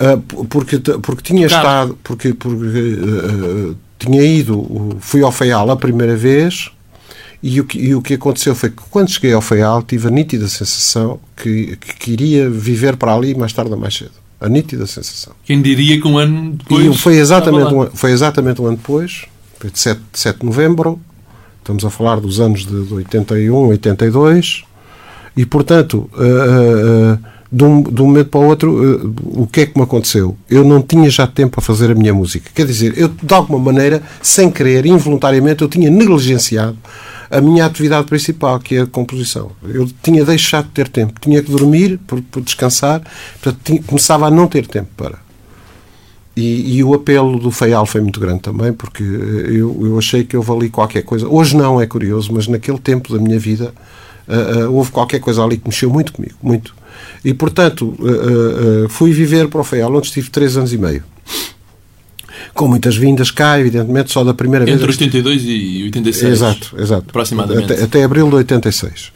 Uh, porque, porque tinha estado. Porque, porque uh, tinha ido. Fui ao Faial a primeira vez. E o, que, e o que aconteceu foi que quando cheguei ao Faial tive a nítida sensação que, que, que iria viver para ali mais tarde ou mais cedo. A nítida sensação. Quem diria que um ano depois. E foi exatamente, um, foi exatamente um ano depois, foi de 7, 7 de novembro, Estamos a falar dos anos de, 81, 82, e portanto, uh, uh, de, um, de um momento para o outro, o que é que me aconteceu? Eu não tinha já tempo a fazer a minha música. Quer dizer, eu de alguma maneira, sem querer, involuntariamente, eu tinha negligenciado a minha atividade principal, que é a composição. Eu tinha deixado de ter tempo, tinha que dormir por, por descansar, portanto, tinha, começava a não ter tempo para. E, e, o apelo do Feial foi muito grande também, porque eu, eu achei que eu vali qualquer coisa. Hoje não, é curioso, mas naquele tempo da minha vida uh, uh, houve qualquer coisa ali que mexeu muito comigo, muito. E, portanto, uh, fui viver para o Feial, onde estive três anos e meio. Com muitas vindas cá, evidentemente, só da primeira Entre vez. Entre 82 e 86. Exato, exato. Aproximadamente. Até, até abril de 86.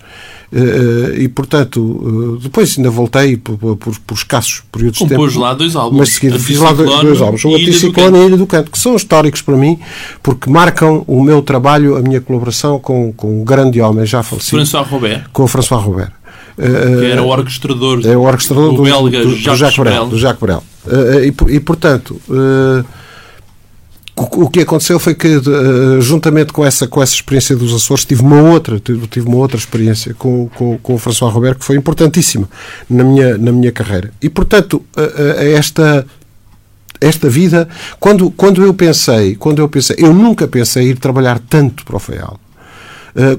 Eh, e, portanto, eh, depois ainda voltei por, por, por escassos períodos Compôs de tempo. lá dois álbuns. Mas seguida fiz lá dois, dois álbuns. O Anticiclone e a Ilha do Canto, que são históricos para mim, porque marcam o meu trabalho, a minha colaboração com, com um grande homem já falecido. François Robert. Com o François Robert. que era o orquestrador, é o orquestrador do, do belga do, do, Jacques, Jacques Brel. Brel. Do Jacques Brel. E, e, portanto, o, que aconteceu foi que, uh, juntamente com essa, com essa experiência dos Açores, tive uma outra, tive, uma outra experiência com, com, com o François Robert que foi importantíssima na minha, na minha carreira. E, portanto, esta esta vida, quando, quando eu pensei, quando eu pensei, eu nunca pensei ir trabalhar tanto para o FEAL.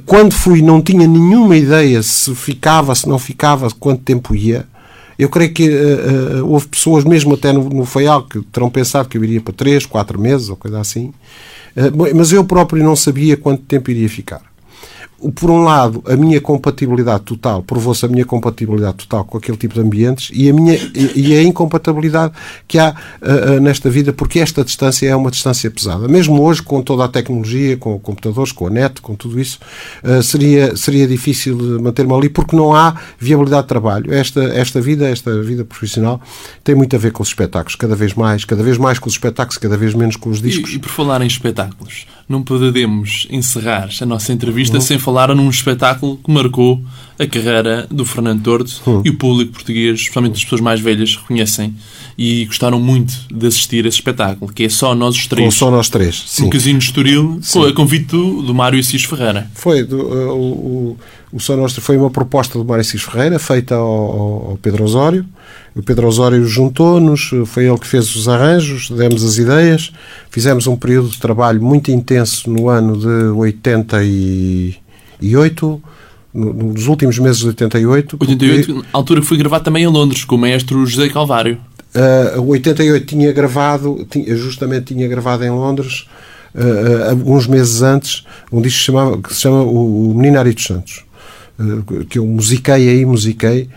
Quando fui, não tinha nenhuma ideia se ficava, se não ficava, quanto tempo ia. Eu creio que uh, houve pessoas, mesmo até no, no FAIAL, que terão pensado que eu iria para 3, 4 meses ou coisa assim. Uh, mas eu próprio não sabia quanto tempo iria ficar por um lado, a minha compatibilidade total, provou-se a minha compatibilidade total com aquele tipo de ambientes e a, minha, e, a incompatibilidade que há uh, uh, nesta vida, porque esta distância é uma distância pesada. Mesmo hoje, com toda a tecnologia, com computadores, com a net, com tudo isso, uh, seria, seria difícil manter-me ali, porque não há viabilidade de trabalho. Esta, esta vida, esta vida profissional, tem muito a ver com os espetáculos, cada vez mais, cada vez mais com os espetáculos, cada vez menos com os discos. E, e por falar em espetáculos, não podemos encerrar a nossa entrevista uhum. sem falar num espetáculo que marcou a carreira do Fernando Tordo uhum. e o público português, especialmente as pessoas mais velhas, reconhecem e gostaram muito de assistir a esse espetáculo, que é Só Nós os Três. Com Só Nós Três, sim. No Casino de Estoril, sim. a convite do, do Mário Assis Ferreira. Foi, do, uh, o, o Só Nós foi uma proposta do Mário Assis Ferreira, feita ao, ao Pedro Osório, o Pedro Osório juntou-nos, foi ele que fez os arranjos, demos as ideias, fizemos um período de trabalho muito intenso no ano de 88, nos últimos meses de 88. 88, porque... altura que foi gravado também em Londres, com o maestro José Calvário. Uh, 88 tinha gravado, tinha, justamente tinha gravado em Londres, uh, alguns meses antes, um disco que, que se chama O, o Menino Ari dos Santos, uh, que eu musiquei aí, musiquei,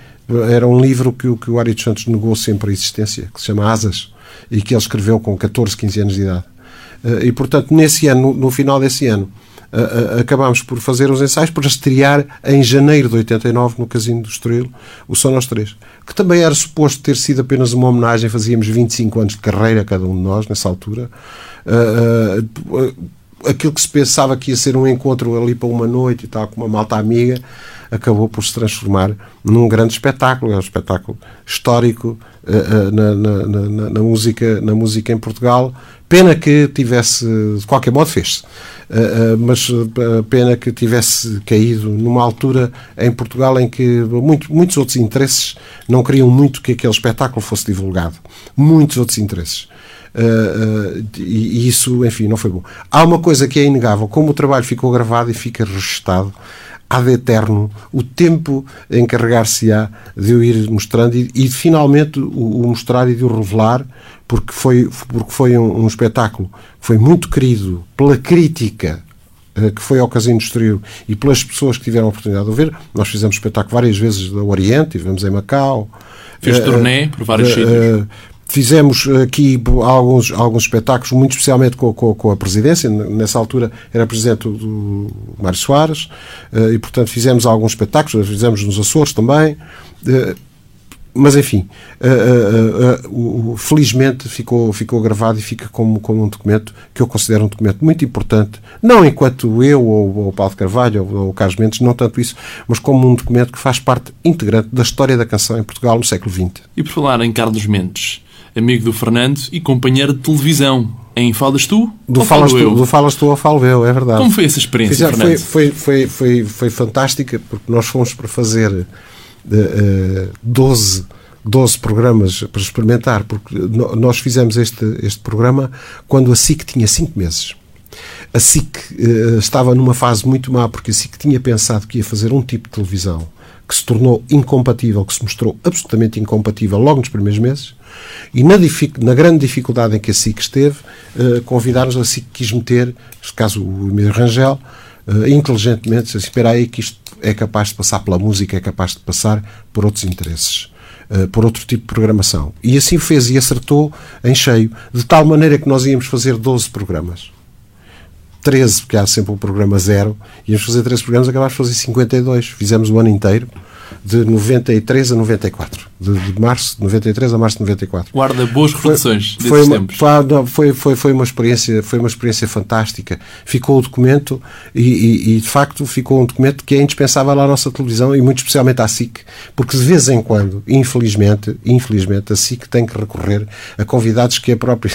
era um livro que, que o Ari dos Santos negou sempre a existência, que se chama Asas, e que ele escreveu com 14, 15 anos de idade. Eh, e, portanto, nesse ano, no, no final desse ano, uh, acabámos por fazer os ensaios para estrear em janeiro de 89 no Casino do Estoril o Só Nós Três, que também era suposto ter sido apenas uma homenagem, fazíamos 25 anos de carreira cada um de nós nessa altura. Uh, aquilo que se pensava que ia ser um encontro ali para uma noite e tal, com uma malta amiga, acabou por se transformar num grande espetáculo, é um espetáculo histórico uh, uh, na, na, na, na, música, na música em Portugal. Pena que tivesse, de qualquer modo fez-se, mas pena que tivesse caído numa altura em Portugal em que muito, muitos outros interesses não queriam muito que aquele espetáculo fosse divulgado. Muitos outros interesses. E, isso, enfim, não foi bom. Há uma coisa que é inegável: como o trabalho ficou gravado e fica registado, ad eterno o tempo encarregar-se-á de o ir mostrando e, e finalmente o, o, mostrar e de o revelar, porque foi, porque foi um, um espetáculo que foi muito querido pela crítica uh, que foi ao Casino Estoril e pelas pessoas que tiveram a oportunidade de o ver. Nós fizemos espetáculo várias vezes do Oriente, estivemos em Macau. Fez turnê por vários sítios. Fizemos aqui alguns, alguns espetáculos, muito especialmente com, com, com, a presidência. Nessa altura era presidente do Mário Soares, eh, e portanto fizemos alguns espetáculos, fizemos nos Açores também. Eh, mas enfim, uh, felizmente ficou, ficou gravado e fica como, como um documento que eu considero um documento muito importante, não enquanto eu ou, o Paulo Carvalho ou, ou o Carlos Mendes, não tanto isso, mas como um documento que faz parte integrante da história da canção em Portugal no século XX. E por falar em Carlos Mendes, amigo do Fernando e companheiro de televisão. Em Falas Tu? Do Falas tu, do Falas Tu ou Falo Eu, é verdade. Como foi essa experiência, Fiz, Fernando? Foi, foi, foi, foi, fantástica, porque nós fomos para fazer uh, 12, 12 programas para experimentar, porque nós fizemos este, este programa quando a SIC tinha 5 meses. A SIC uh, estava numa fase muito má, porque a SIC tinha pensado que ia fazer um tipo de televisão que se tornou incompatível, que se mostrou absolutamente incompatível logo nos primeiros meses, e na, na grande dificuldade em que a SIC esteve, uh, convidaram-nos, a SIC quis meter, neste caso o Emílio Rangel, uh, inteligentemente, disse, espera aí que isto é capaz de passar pela música, é capaz de passar por outros interesses. Uh, por outro tipo de programação. E assim fez e acertou em cheio, de tal maneira que nós íamos fazer 12 programas. 13, porque há sempre um programa zero, íamos fazer 13 programas, acabámos de fazer 52. Fizemos o ano inteiro, de 93 a 94. De, de março de 93 a março de 94. Guarda boas reflexões foi, desses uma, tempos. Foi, foi, foi, uma experiência, foi uma experiência fantástica. Ficou o documento e, e, e, de facto ficou um documento que é indispensável à nossa televisão e muito especialmente à SIC, porque de vez em quando, infelizmente, infelizmente, a SIC tem que recorrer a convidados que a própria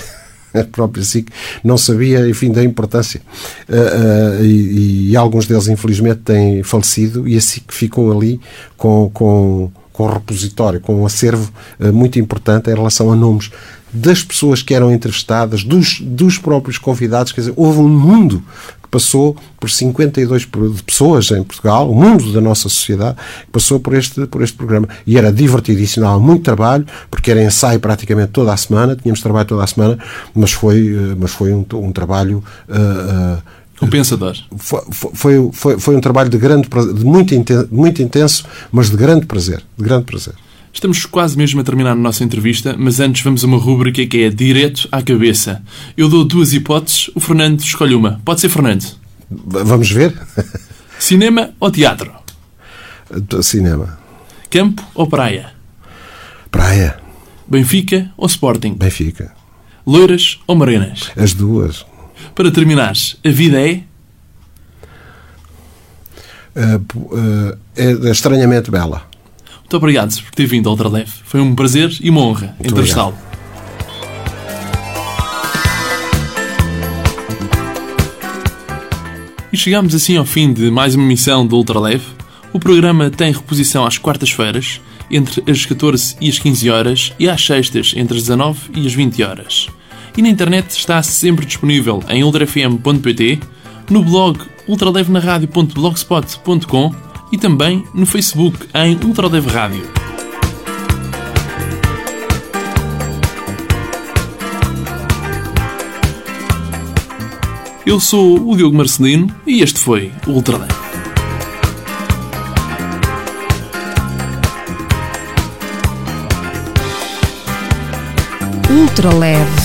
a própria SIC não sabia, enfim, da importância. Uh, uh, e, e, alguns deles, infelizmente, têm falecido e a SIC ficou ali com, com, com um repositório, com um acervo uh, muito importante em relação a nomes das pessoas que eram entrevistadas, dos, dos próprios convidados. Quer dizer, houve um mundo passou por 52 pessoas em Portugal, o mundo da nossa sociedade, que passou por este, por este programa. E era divertidíssimo, muito trabalho, porque era ensaio praticamente toda a semana, tínhamos trabalho toda a semana, mas foi, eh, mas foi um, um trabalho. Uh, uh, Compensador. Foi, foi, foi, foi, um trabalho de grande de muito, intenso, muito intenso, mas de grande prazer. De grande prazer. Estamos quase mesmo a terminar a nossa entrevista, mas antes vamos a uma rúbrica que é direto à cabeça. Eu dou duas hipóteses, o Fernando escolhe uma. Pode ser Fernando? Vamos ver. Cinema ou teatro? Cinema. Campo ou praia? Praia. Benfica ou Sporting? Benfica. Loiras ou morenas? As duas. Para terminares, a vida é? Uh, uh, é estranhamente bela. Muito obrigado por ter vindo ao Ultraleve. Foi um prazer e uma honra entrevistá-lo. E chegamos assim ao fim de mais uma missão do Ultraleve. O programa tem reposição às quartas-feiras, entre as 14 e as 15 horas, e às sextas, entre as 19 e as 20 horas. E na internet está sempre disponível em ultrafm.pt, no blog ultralevenaradio.blogspot.com e também no Facebook em Ultradev Rádio. Eu sou o Diogo Marcelino e este foi o Ultradev. Ultraleve